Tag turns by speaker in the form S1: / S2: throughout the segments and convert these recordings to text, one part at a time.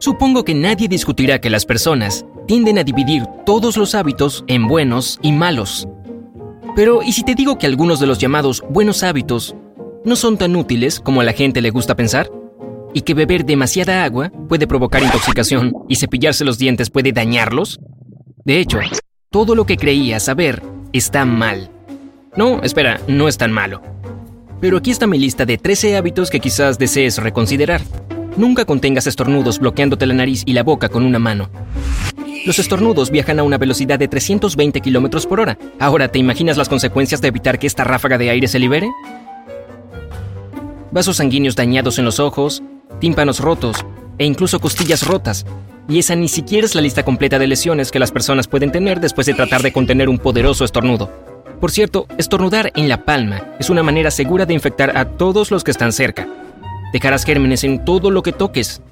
S1: Supongo que nadie discutirá que las personas tienden a dividir todos los hábitos en buenos y malos. Pero, ¿y si te digo que algunos de los llamados buenos hábitos no son tan útiles como a la gente le gusta pensar? ¿Y que beber demasiada agua puede provocar intoxicación y cepillarse los dientes puede dañarlos? De hecho, todo lo que creías saber está mal. No, espera, no es tan malo. Pero aquí está mi lista de 13 hábitos que quizás desees reconsiderar. Nunca contengas estornudos bloqueándote la nariz y la boca con una mano. Los estornudos viajan a una velocidad de 320 km por hora. Ahora, ¿te imaginas las consecuencias de evitar que esta ráfaga de aire se libere? Vasos sanguíneos dañados en los ojos, tímpanos rotos e incluso costillas rotas. Y esa ni siquiera es la lista completa de lesiones que las personas pueden tener después de tratar de contener un poderoso estornudo. Por cierto, estornudar en la palma es una manera segura de infectar a todos los que están cerca. Dejarás gérmenes en todo lo que toques.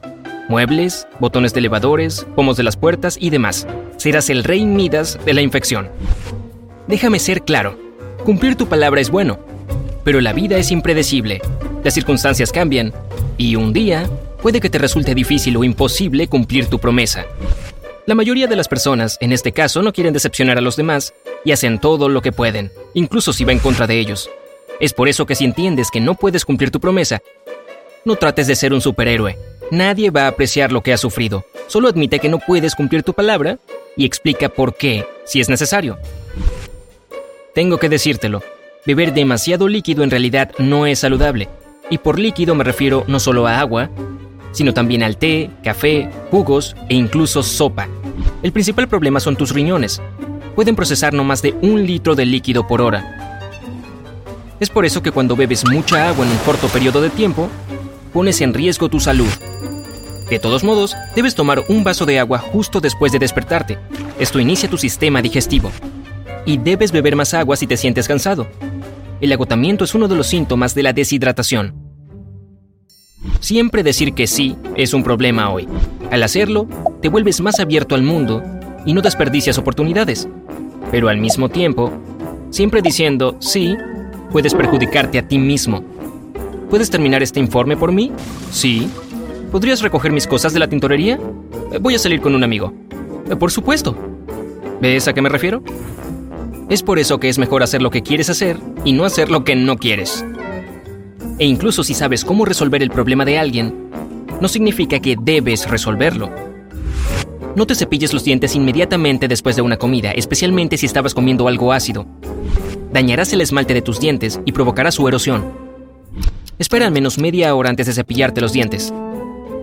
S1: Muebles, botones de elevadores, pomos de las puertas y demás. Serás el rey Midas de la infección. Déjame ser claro. Cumplir tu palabra es bueno, pero la vida es impredecible. Las circunstancias cambian y un día puede que te resulte difícil o imposible cumplir tu promesa. La mayoría de las personas, en este caso, no quieren decepcionar a los demás y hacen todo lo que pueden, incluso si va en contra de ellos. Es por eso que si entiendes que no puedes cumplir tu promesa, no trates de ser un superhéroe. Nadie va a apreciar lo que has sufrido. Solo admite que no puedes cumplir tu palabra y explica por qué, si es necesario. Tengo que decírtelo, beber demasiado líquido en realidad no es saludable. Y por líquido me refiero no solo a agua, sino también al té, café, jugos e incluso sopa. El principal problema son tus riñones. Pueden procesar no más de un litro de líquido por hora. Es por eso que cuando bebes mucha agua en un corto periodo de tiempo, pones en riesgo tu salud. De todos modos, debes tomar un vaso de agua justo después de despertarte. Esto inicia tu sistema digestivo. Y debes beber más agua si te sientes cansado. El agotamiento es uno de los síntomas de la deshidratación. Siempre decir que sí es un problema hoy. Al hacerlo, te vuelves más abierto al mundo y no desperdicias oportunidades. Pero al mismo tiempo, siempre diciendo sí, puedes perjudicarte a ti mismo. ¿Puedes terminar este informe por mí? Sí. ¿Podrías recoger mis cosas de la tintorería? Eh, voy a salir con un amigo. Eh, por supuesto. ¿Ves a qué me refiero? Es por eso que es mejor hacer lo que quieres hacer y no hacer lo que no quieres. E incluso si sabes cómo resolver el problema de alguien, no significa que debes resolverlo. No te cepilles los dientes inmediatamente después de una comida, especialmente si estabas comiendo algo ácido. Dañarás el esmalte de tus dientes y provocarás su erosión. Espera al menos media hora antes de cepillarte los dientes.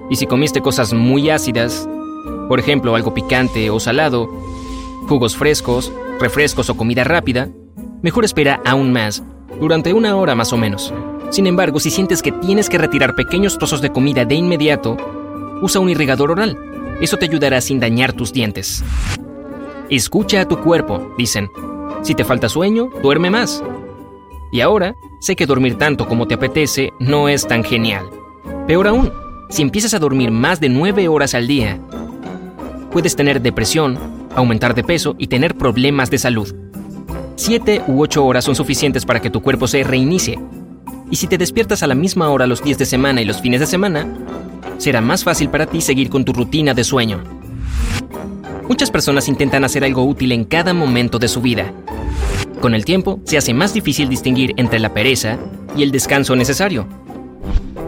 S1: Y si comiste cosas muy ácidas, por ejemplo algo picante o salado, jugos frescos, refrescos o comida rápida, mejor espera aún más, durante una hora más o menos. Sin embargo, si sientes que tienes que retirar pequeños trozos de comida de inmediato, usa un irrigador oral. Eso te ayudará sin dañar tus dientes. Escucha a tu cuerpo, dicen. Si te falta sueño, duerme más. Y ahora, sé que dormir tanto como te apetece no es tan genial. Peor aún, si empiezas a dormir más de 9 horas al día, puedes tener depresión, aumentar de peso y tener problemas de salud. 7 u 8 horas son suficientes para que tu cuerpo se reinicie y si te despiertas a la misma hora los días de semana y los fines de semana, será más fácil para ti seguir con tu rutina de sueño. Muchas personas intentan hacer algo útil en cada momento de su vida. Con el tiempo, se hace más difícil distinguir entre la pereza y el descanso necesario.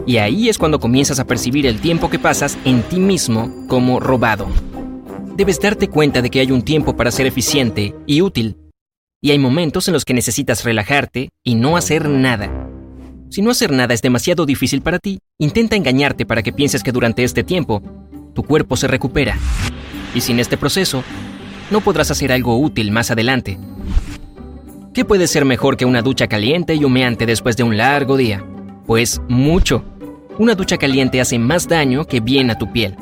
S1: Y ahí es cuando comienzas a percibir el tiempo que pasas en ti mismo como robado. Debes darte cuenta de que hay un tiempo para ser eficiente y útil. Y hay momentos en los que necesitas relajarte y no hacer nada. Si no hacer nada es demasiado difícil para ti, intenta engañarte para que pienses que durante este tiempo tu cuerpo se recupera. Y sin este proceso, no podrás hacer algo útil más adelante. ¿Qué puede ser mejor que una ducha caliente y humeante después de un largo día? Pues mucho. Una ducha caliente hace más daño que bien a tu piel.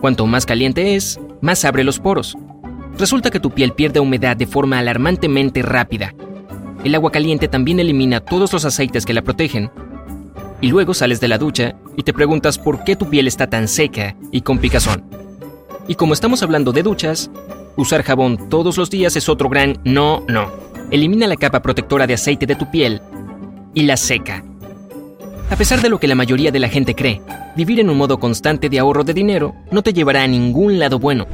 S1: Cuanto más caliente es, más abre los poros. Resulta que tu piel pierde humedad de forma alarmantemente rápida el agua caliente también elimina todos los aceites que la protegen. Y luego sales de la ducha y te preguntas por qué tu piel está tan seca y con picazón. Y como estamos hablando de duchas, usar jabón todos los días es otro gran no, no. Elimina la capa protectora de aceite de tu piel y la seca. A pesar de lo que la mayoría de la gente cree, vivir en un modo constante de ahorro de dinero no te llevará a ningún lado bueno.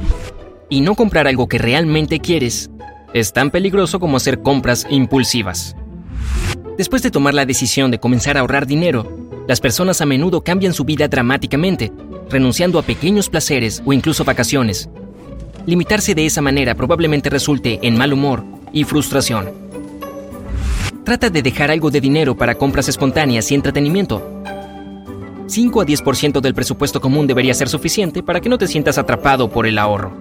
S1: Y no comprar algo que realmente quieres es tan peligroso como hacer compras impulsivas. Después de tomar la decisión de comenzar a ahorrar dinero, las personas a menudo cambian su vida dramáticamente, renunciando a pequeños placeres o incluso vacaciones. Limitarse de esa manera probablemente resulte en mal humor y frustración. Trata de dejar algo de dinero para compras espontáneas y entretenimiento. 5 a 10% del presupuesto común debería ser suficiente para que no te sientas atrapado por el ahorro.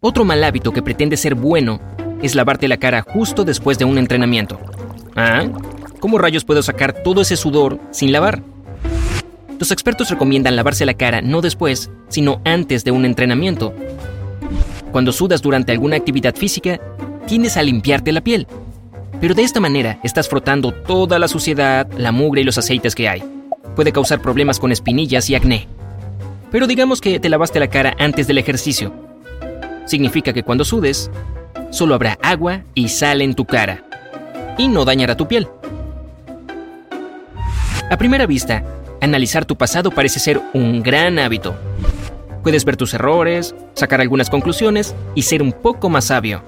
S1: Otro mal hábito que pretende ser bueno es lavarte la cara justo después de un entrenamiento. ¿Ah? ¿Cómo rayos puedo sacar todo ese sudor sin lavar? Los expertos recomiendan lavarse la cara no después, sino antes de un entrenamiento. Cuando sudas durante alguna actividad física, tienes a limpiarte la piel. Pero de esta manera estás frotando toda la suciedad, la mugre y los aceites que hay. Puede causar problemas con espinillas y acné. Pero digamos que te lavaste la cara antes del ejercicio. Significa que cuando sudes, solo habrá agua y sal en tu cara. Y no dañará tu piel. A primera vista, analizar tu pasado parece ser un gran hábito. Puedes ver tus errores, sacar algunas conclusiones y ser un poco más sabio.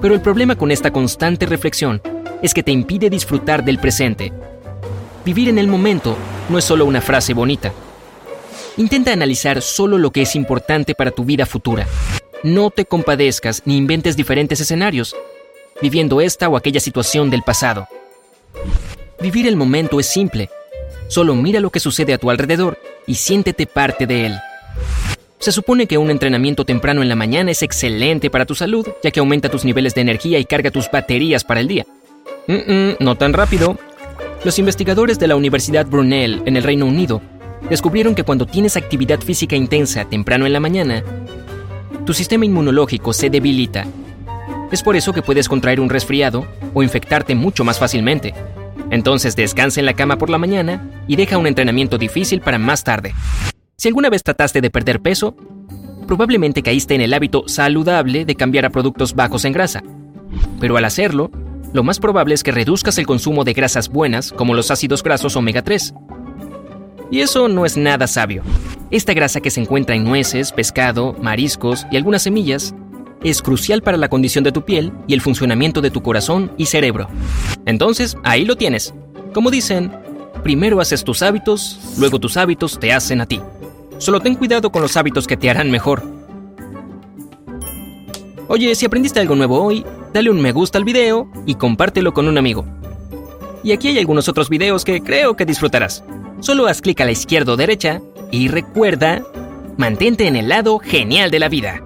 S1: Pero el problema con esta constante reflexión es que te impide disfrutar del presente. Vivir en el momento no es solo una frase bonita. Intenta analizar solo lo que es importante para tu vida futura. No te compadezcas ni inventes diferentes escenarios, viviendo esta o aquella situación del pasado. Vivir el momento es simple. Solo mira lo que sucede a tu alrededor y siéntete parte de él. Se supone que un entrenamiento temprano en la mañana es excelente para tu salud, ya que aumenta tus niveles de energía y carga tus baterías para el día. no tan rápido. Los investigadores de la Universidad Brunel en el Reino Unido descubrieron que cuando tienes actividad física intensa temprano en la mañana, tu sistema inmunológico se debilita. Es por eso que puedes contraer un resfriado o infectarte mucho más fácilmente. Entonces descansa en la cama por la mañana y deja un entrenamiento difícil para más tarde. Si alguna vez trataste de perder peso, probablemente caíste en el hábito saludable de cambiar a productos bajos en grasa. Pero al hacerlo, lo más probable es que reduzcas el consumo de grasas buenas como los ácidos grasos omega 3. Y eso no es nada sabio. Esta grasa que se encuentra en nueces, pescado, mariscos y algunas semillas es crucial para la condición de tu piel y el funcionamiento de tu corazón y cerebro. Entonces, ahí lo tienes. Como dicen, primero haces tus hábitos, luego tus hábitos te hacen a ti. Solo ten cuidado con los hábitos que te harán mejor. Oye, si aprendiste algo nuevo hoy, dale un me gusta al video y compártelo con un amigo. Y aquí hay algunos otros videos que creo que disfrutarás. Solo haz clic a la izquierda o derecha y recuerda, mantente en el lado genial de la vida.